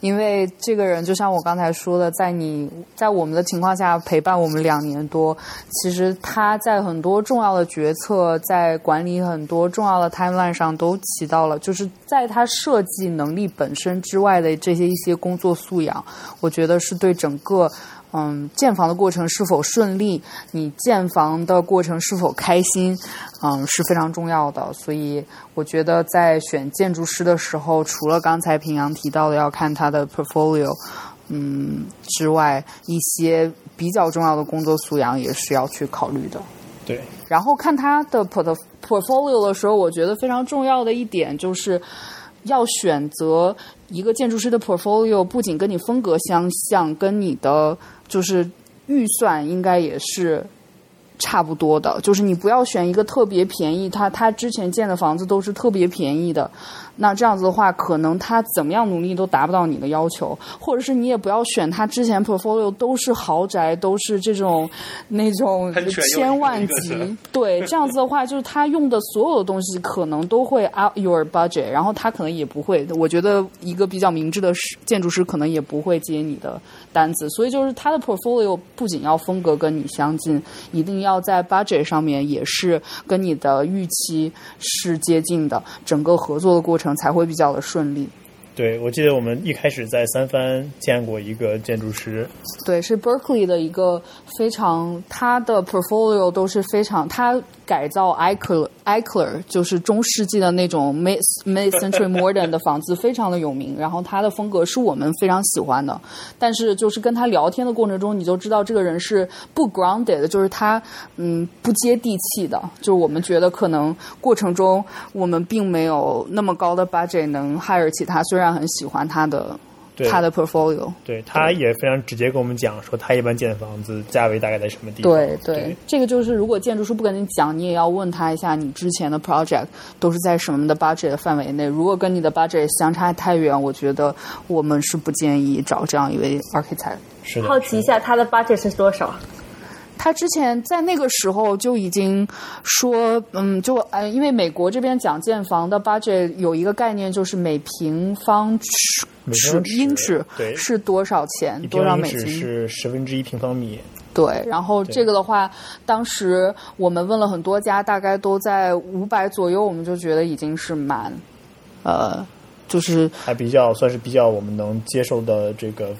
因为这个人就像我刚才说的，在你在我们的情况下陪伴我们两年多，其实他在很多重要的决策，在管理很多重要的 timeline 上都起到了，就是在他设计能力本身之外的这些一些工作素养，我觉得是对整个。嗯，建房的过程是否顺利？你建房的过程是否开心？嗯，是非常重要的。所以，我觉得在选建筑师的时候，除了刚才平阳提到的要看他的 portfolio，嗯之外，一些比较重要的工作素养也是要去考虑的。对，然后看他的 port portfolio 的时候，我觉得非常重要的一点就是要选择一个建筑师的 portfolio，不仅跟你风格相像，跟你的就是预算应该也是差不多的，就是你不要选一个特别便宜，他他之前建的房子都是特别便宜的，那这样子的话，可能他怎么样努力都达不到你的要求，或者是你也不要选他之前 portfolio 都是豪宅，都是这种那种千万级，对，这样子的话，就是他用的所有的东西可能都会 out your budget，然后他可能也不会，我觉得一个比较明智的师建筑师可能也不会接你的单子，所以就是他的 portfolio 不仅要风格跟你相近，一定要在 budget 上面也是跟你的预期是接近的，整个合作的过程才会比较的顺利。对，我记得我们一开始在三藩见过一个建筑师，对，是 Berkeley 的一个非常，他的 portfolio 都是非常，他改造 Eichler Eichler 就是中世纪的那种 mid mid century modern 的房子，非常的有名。然后他的风格是我们非常喜欢的，但是就是跟他聊天的过程中，你就知道这个人是不 grounded 的，就是他嗯不接地气的。就是我们觉得可能过程中我们并没有那么高的 budget 能 hire 起他，虽然很喜欢他的他的 portfolio。对，他也非常直接跟我们讲说，他一般建的房子价位大概在什么地方。对对这个就是如果建筑师不跟你讲，你也要问他一下，你之前的 project 都是在什么的 budget 的范围内。如果跟你的 budget 相差太远，我觉得我们是不建议找这样一位 architect。是的。好奇一下，他的 budget 是多少？他之前在那个时候就已经说，嗯，就呃，因为美国这边讲建房的 budget 有一个概念，就是每平方尺尺英尺对是多少钱，一多少美金？是十分之一平方米。对，然后这个的话，当时我们问了很多家，大概都在五百左右，我们就觉得已经是蛮，呃，就是还比较算是比较我们能接受的这个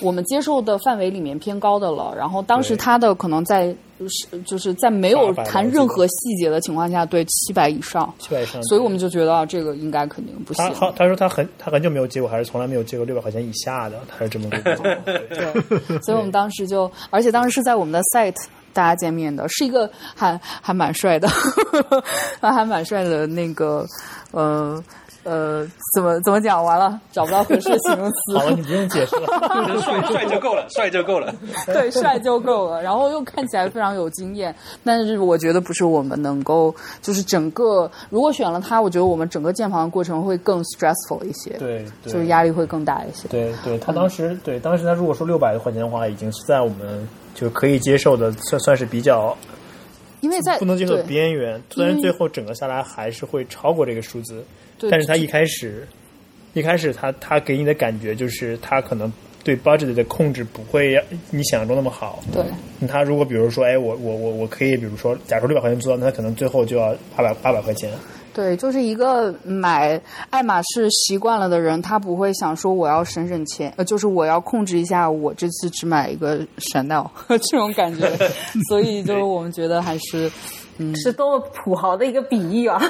我们接受的范围里面偏高的了。然后当时他的可能在是就是在没有谈任何细节的情况下，对七百以上，七百以上。所以我们就觉得啊，这个应该肯定不行他。他他说他很他很久没有接过，还是从来没有接过六百块钱以下的，他是这么跟我讲。对对，所以我们当时就，而且当时是在我们的 site 大家见面的，是一个还还蛮帅的，还蛮帅的那个，呃呃，怎么怎么讲？完了，找不到合适的形容词。好了，你不用解释了。帅帅就够了，帅就够了。对，帅就够了。然后又看起来非常有经验，但是我觉得不是我们能够，就是整个如果选了他，我觉得我们整个建房的过程会更 stressful 一些，对，对就是压力会更大一些。对对，他当时对当时他如果说六百块钱的话，已经是在我们就可以接受的，算算是比较因为在不能接受的边缘。虽然最后整个下来还是会超过这个数字，对但是他一开始一开始他他给你的感觉就是他可能对 budget 的控制不会你想象中那么好。对他如果比如说，哎，我我我我可以，比如说，假如六百块钱做到，那他可能最后就要八百八百块钱。对，就是一个买爱马仕习惯了的人，他不会想说我要省省钱，呃，就是我要控制一下，我这次只买一个 Chanel 这种感觉，所以就是我们觉得还是嗯是多么土豪的一个比喻啊！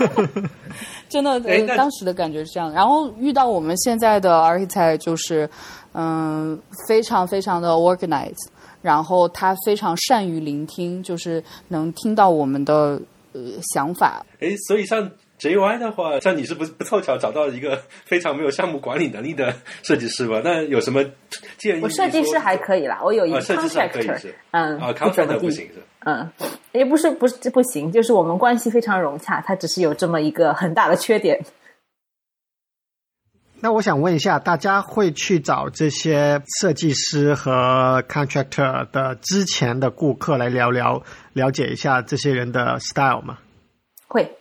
真的，当时的感觉是这样。然后遇到我们现在的 architect，就是嗯，非常非常的 organized，然后他非常善于聆听，就是能听到我们的呃想法，哎，所以像 JY 的话，像你是不是不凑巧找到一个非常没有项目管理能力的设计师吧？那有什么建议？我设计师还可以啦，我有一个 contractor，是嗯，，contractor 不行是。嗯，也不是不是不行，就是我们关系非常融洽，他只是有这么一个很大的缺点。那我想问一下，大家会去找这些设计师和 contractor 的之前的顾客来聊聊，了解一下这些人的 style 吗？会，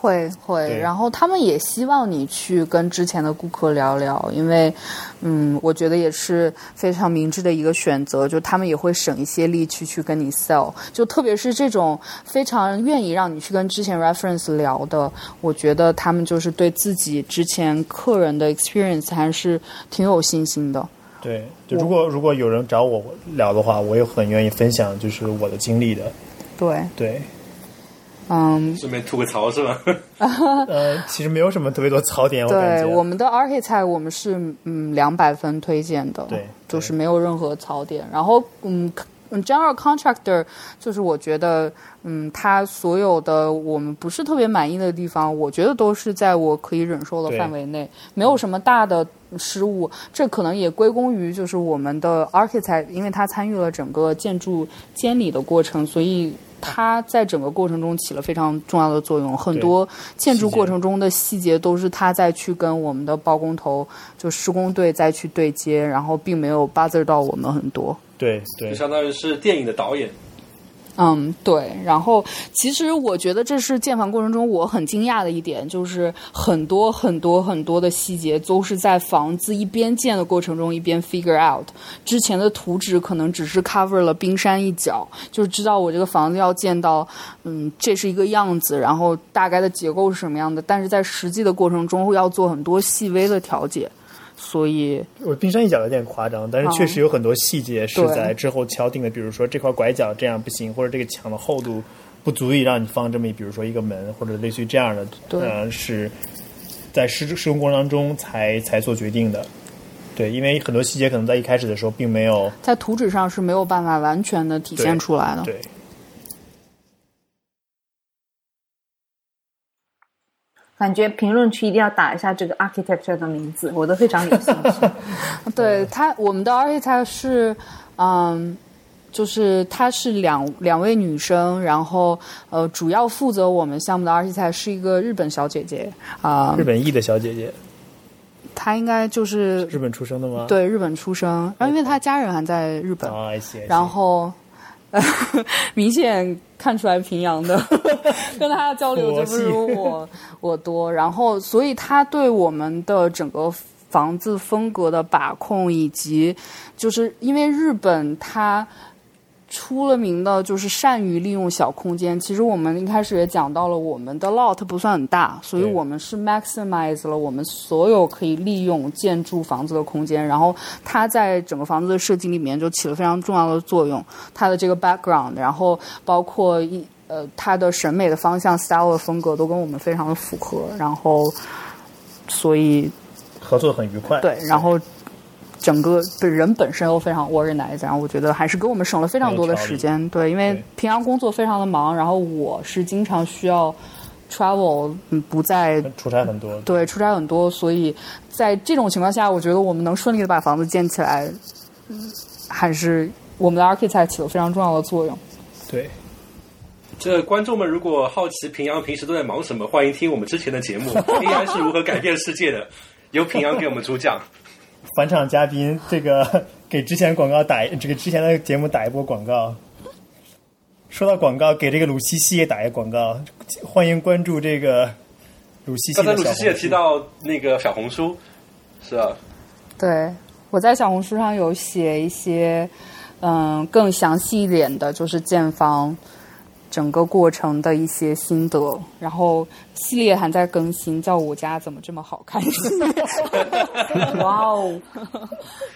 会会，然后他们也希望你去跟之前的顾客聊聊，因为，嗯，我觉得也是非常明智的一个选择，就他们也会省一些力气去跟你 sell，就特别是这种非常愿意让你去跟之前 reference 聊的，我觉得他们就是对自己之前客人的 experience 还是挺有信心的。对，就如果如果有人找我聊的话，我也很愿意分享，就是我的经历的。对，对，嗯，顺便吐个槽是吧？呃，其实没有什么特别多槽点，我感觉。对我们的 architect 我们是嗯两百分推荐的，对就是没有任何槽点。然后嗯嗯，general contractor 就是我觉得嗯他所有的我们不是特别满意的地方，我觉得都是在我可以忍受的范围内，没有什么大的失误。这可能也归功于就是我们的 architect，因为他参与了整个建筑监理的过程，所以。他在整个过程中起了非常重要的作用，很多建筑过程中的细节都是他在去跟我们的包工头就施工队再去对接，然后并没有 bother 到我们很多。对对就，相当于是电影的导演。嗯，对。然后，其实我觉得这是建房过程中我很惊讶的一点，就是很多很多很多的细节都是在房子一边建的过程中一边 figure out。之前的图纸可能只是 cover 了冰山一角，就知道我这个房子要建到，嗯，这是一个样子，然后大概的结构是什么样的，但是在实际的过程中要做很多细微的调节。所以，我冰山一角有点夸张，但是确实有很多细节是在之后敲定的，比如说这块拐角这样不行，或者这个墙的厚度不足以让你放这么，比如说一个门或者类似于这样的，对呃，是在施施工过程当中才才做决定的。对，因为很多细节可能在一开始的时候并没有在图纸上是没有办法完全的体现出来的。对。感觉评论区一定要打一下这个 architecture 的名字，我都非常有兴趣。对他，我们的 architect 是，嗯，就是她是两两位女生，然后呃，主要负责我们项目的 architect 是一个日本小姐姐啊、日本裔的小姐姐，她应该就是日本出生的吗？对日本出生，然后因为她家人还在日本，然后。呃，明显看出来平阳的，跟他的交流就不如我我多。然后，所以他对我们的整个房子风格的把控，以及就是因为日本它出了名的就是善于利用小空间。其实我们一开始也讲到了，我们的 lot 不算很大，所以我们是 maximize 了我们所有可以利用建筑房子的空间。然后它在整个房子的设计里面就起了非常重要的作用。它的这个 background，然后包括一呃它的审美的方向、style 的风格都跟我们非常的符合。然后所以合作很愉快。对，然后整个对人本身又非常 organized，然后我觉得还是给我们省了非常多的时间。对，因为平常工作非常的忙，然后我是经常需要 travel，嗯，不在出差很多。对出差很多，所以在这种情况下，我觉得我们能顺利的把房子建起来，嗯还是我们的 architect 起了非常重要的作用。对，这观众们如果好奇平阳平时都在忙什么，欢迎听我们之前的节目，AI 是如何改变世界的，由平阳给我们主讲。返场嘉宾，这个 给之前广告打这个之前的节目打一波广告。说到广告，给这个鲁西西也打一个广告，欢迎关注这个鲁西西刚。才鲁西西也提到那个小红书，是啊，对，我在小红书上有写一些，嗯，更详细一点的，就是建房整个过程的一些心得。然后系列还在更新，叫我家怎么这么好看系列。哇哦，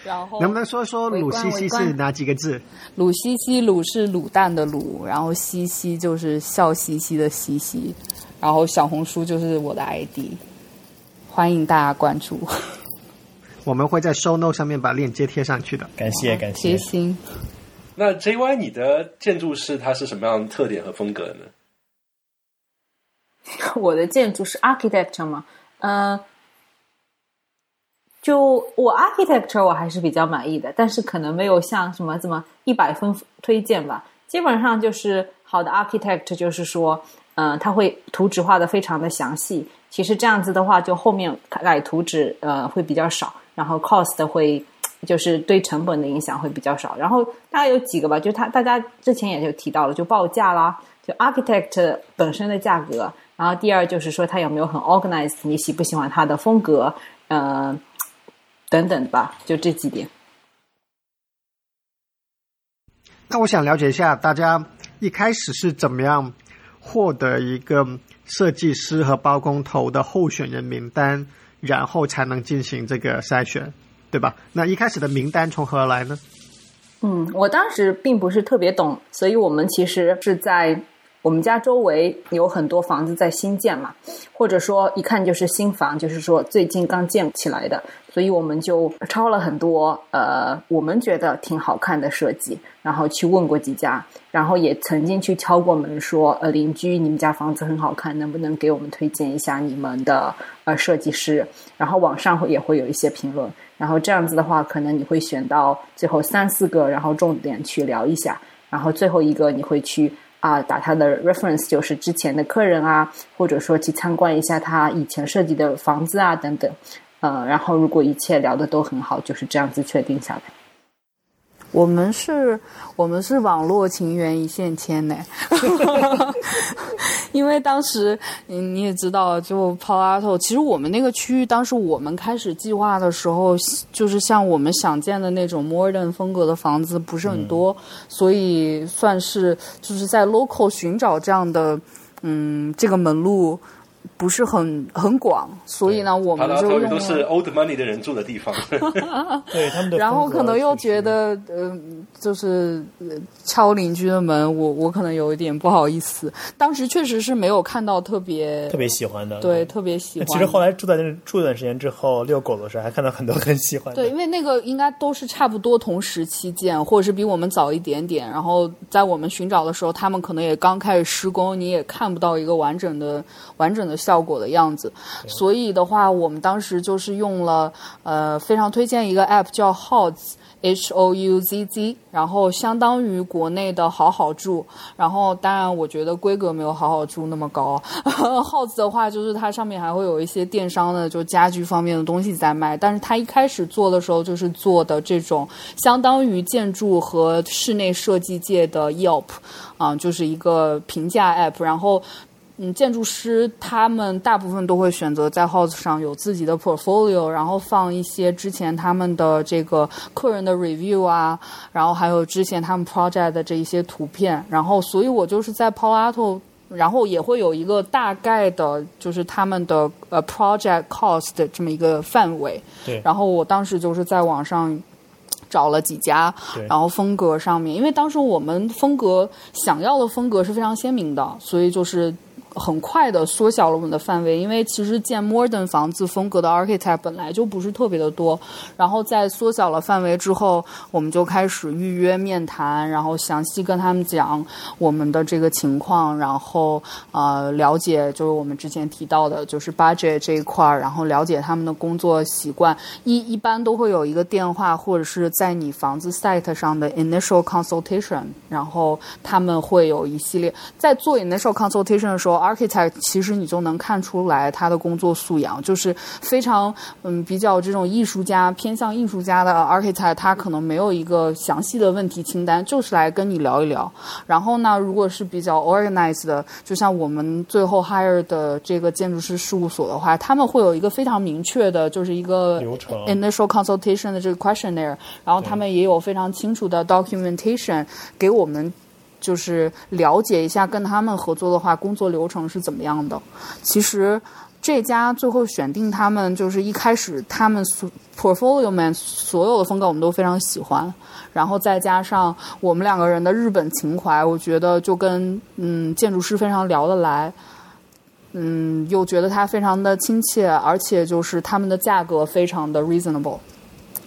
然后能不能说说鲁西西是哪几个字？鲁西西鲁是卤蛋的卤，然后西西就是笑嘻嘻的西西，然后小红书就是我的 ID，欢迎大家关注，我们会在 show note 上面把链接贴上去的。感谢感谢。贴心。那 JY 你的建筑师他是什么样的特点和风格呢？我的建筑是 architecture 嘛，嗯、就我 architecture 我还是比较满意的，但是可能没有像什么这么一百分推荐吧。基本上就是好的 architect，就是说，嗯、他会图纸画的非常的详细，其实这样子的话，就后面改图纸呃会比较少，然后 cost 会就是对成本的影响会比较少。然后大概有几个吧，就他大家之前也就提到了，就报价啦，就 architect 本身的价格。然后第二就是说他有没有很 organized，你喜不喜欢他的风格，呃等等吧，就这几点。那我想了解一下，大家一开始是怎么样获得一个设计师和包工头的候选人名单，然后才能进行这个筛选，对吧？那一开始的名单从何而来呢？嗯，我当时并不是特别懂，所以我们其实是在。我们家周围有很多房子在新建嘛，或者说一看就是新房，就是说最近刚建起来的，所以我们就抄了很多呃，我们觉得挺好看的设计，然后去问过几家，然后也曾经去敲过门说，呃，邻居，你们家房子很好看，能不能给我们推荐一下你们的呃设计师？然后网上会也会有一些评论，然后这样子的话，可能你会选到最后三四个，然后重点去聊一下，然后最后一个你会去。啊，打他的 reference 就是之前的客人啊，或者说去参观一下他以前设计的房子啊等等，呃，然后如果一切聊的都很好，就是这样子确定下来。我们是，我们是网络情缘一线牵呢，因为当时你你也知道，就 Palo 其实我们那个区域，当时我们开始计划的时候，就是像我们想建的那种 modern 风格的房子不是很多，所以算是就是在 local 寻找这样的，嗯，这个门路。不是很很广，所以呢，我们就用都是 old money 的人住的地方。对他们的，然后可能又觉得，呃，就是敲邻居的门，我我可能有一点不好意思。当时确实是没有看到特别特别喜欢的，对，特别喜欢。其实后来住在那住一段时间之后，遛狗的时候还看到很多很喜欢的。对，因为那个应该都是差不多同时期建，或者是比我们早一点点。然后在我们寻找的时候，他们可能也刚开始施工，你也看不到一个完整的完整的。效果的样子，所以的话，我们当时就是用了呃非常推荐一个 app 叫 Houzz H O U Z Z，然后相当于国内的好好住，然后当然我觉得规格没有好好住那么高。Houzz 的话，就是它上面还会有一些电商的就家居方面的东西在卖，但是它一开始做的时候就是做的这种相当于建筑和室内设计界的 Yelp 啊，就是一个评价 app，然后。嗯，建筑师他们大部分都会选择在 House 上有自己的 portfolio，然后放一些之前他们的这个客人的 review 啊，然后还有之前他们 project 的这一些图片，然后所以我就是在 Palo Alto，然后也会有一个大概的，就是他们的呃 project cost 这么一个范围。对。然后我当时就是在网上找了几家，然后风格上面，因为当时我们风格想要的风格是非常鲜明的，所以就是。很快的缩小了我们的范围，因为其实建 modern 房子风格的 architect 本来就不是特别的多。然后在缩小了范围之后，我们就开始预约面谈，然后详细跟他们讲我们的这个情况，然后呃了解就是我们之前提到的，就是 budget 这一块儿，然后了解他们的工作习惯。一一般都会有一个电话或者是在你房子 site 上的 initial consultation，然后他们会有一系列在做 initial consultation 的时候。Architect 其实你就能看出来他的工作素养，就是非常嗯比较这种艺术家偏向艺术家的 Architect，他可能没有一个详细的问题清单，就是来跟你聊一聊。然后呢，如果是比较 organized 的，就像我们最后 hire 的这个建筑师事务所的话，他们会有一个非常明确的，就是一个 initial consultation 的这个 questionnaire，然后他们也有非常清楚的 documentation 给我们。就是了解一下跟他们合作的话，工作流程是怎么样的。其实这家最后选定他们，就是一开始他们所 portfolio man 所有的风格我们都非常喜欢，然后再加上我们两个人的日本情怀，我觉得就跟嗯建筑师非常聊得来，嗯又觉得他非常的亲切，而且就是他们的价格非常的 reasonable。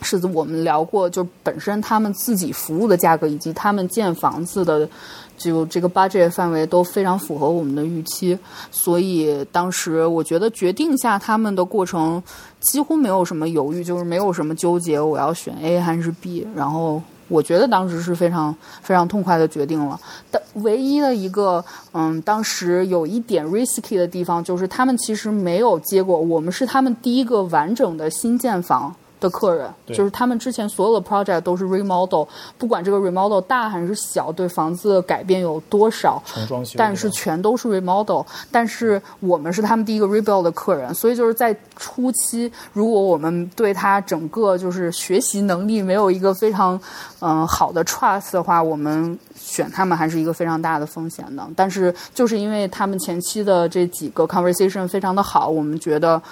是我们聊过，就本身他们自己服务的价格，以及他们建房子的，就这个 budget 范围都非常符合我们的预期，所以当时我觉得决定下他们的过程几乎没有什么犹豫，就是没有什么纠结，我要选 A 还是 B，然后我觉得当时是非常非常痛快的决定了。但唯一的一个，嗯，当时有一点 risky 的地方，就是他们其实没有接过，我们是他们第一个完整的新建房。的客人，就是他们之前所有的 project 都是 remodel，不管这个 remodel 大还是小，对房子的改变有多少，装修，但是全都是 remodel，但是我们是他们第一个 rebuild 的客人，所以就是在初期，如果我们对他整个就是学习能力没有一个非常嗯、好的 trust 的话，我们选他们还是一个非常大的风险的。但是就是因为他们前期的这几个 conversation 非常的好，我们觉得。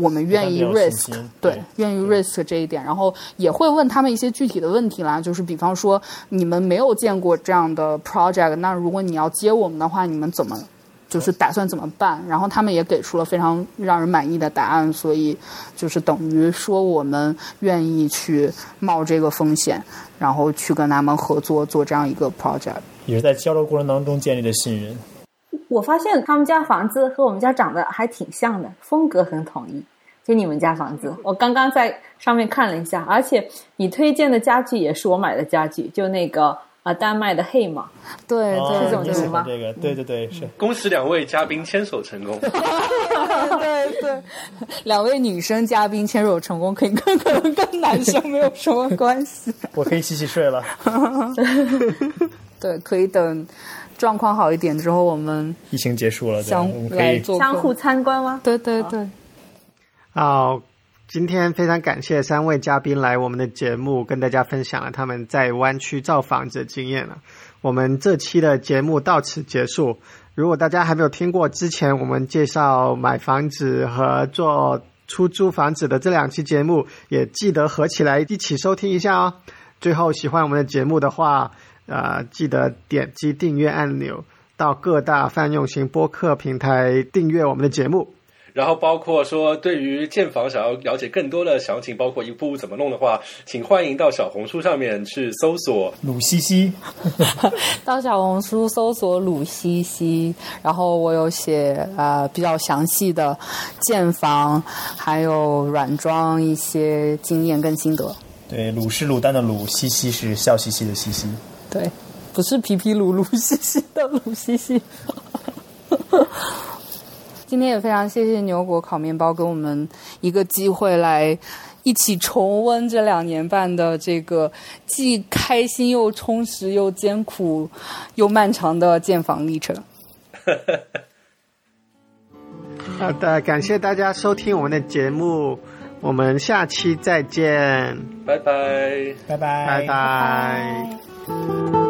我们愿意 risk，对对，愿意 risk 这一点，然后也会问他们一些具体的问题啦，就是比方说你们没有见过这样的 project，那如果你要接我们的话，你们怎么就是打算怎么办？然后他们也给出了非常让人满意的答案，所以就是等于说我们愿意去冒这个风险，然后去跟他们合作做这样一个 project。也是在交流过程当中建立的信任。我发现他们家房子和我们家长得 还挺像的，风格很统一。就你们家房子，我刚刚在上面看了一下，而且你推荐的家具也是我买的家具，就那个呃丹麦的黑马，对哦这种你就是吗这个，对对对，是恭喜两位嘉宾牵手成功。对对，两位女生嘉宾牵手成功，可以跟 可能跟男生没有什么关系。我可以洗洗睡了。对，可以等状况好一点之后，我们疫情结束了，对，相来相互参观吗？对对对，好，今天非常感谢三位嘉宾来我们的节目，跟大家分享了他们在湾区造房子的经验了。我们这期的节目到此结束。如果大家还没有听过之前我们介绍买房子和做出租房子的这两期节目，也记得合起来一起收听一下哦。最后，喜欢我们的节目的话，呃，记得点击订阅按钮，到各大泛用型播客平台订阅我们的节目。然后包括说，对于建房想要了解更多的详情，包括一步步怎么弄的话，请欢迎到小红书上面去搜索鲁西西，到小红书搜索鲁西西，然后我有写呃比较详细的建房，还有软装一些经验跟心得。对，鲁是卤蛋的鲁，西西是笑嘻嘻的西西。对，不是皮皮鲁鲁西西的鲁西西。今天也非常谢谢牛果烤面包给我们一个机会来一起重温这两年半的这个既开心又充实又艰苦又漫长的建房历程。好的，感谢大家收听我们的节目，我们下期再见，拜拜。拜拜，拜拜。拜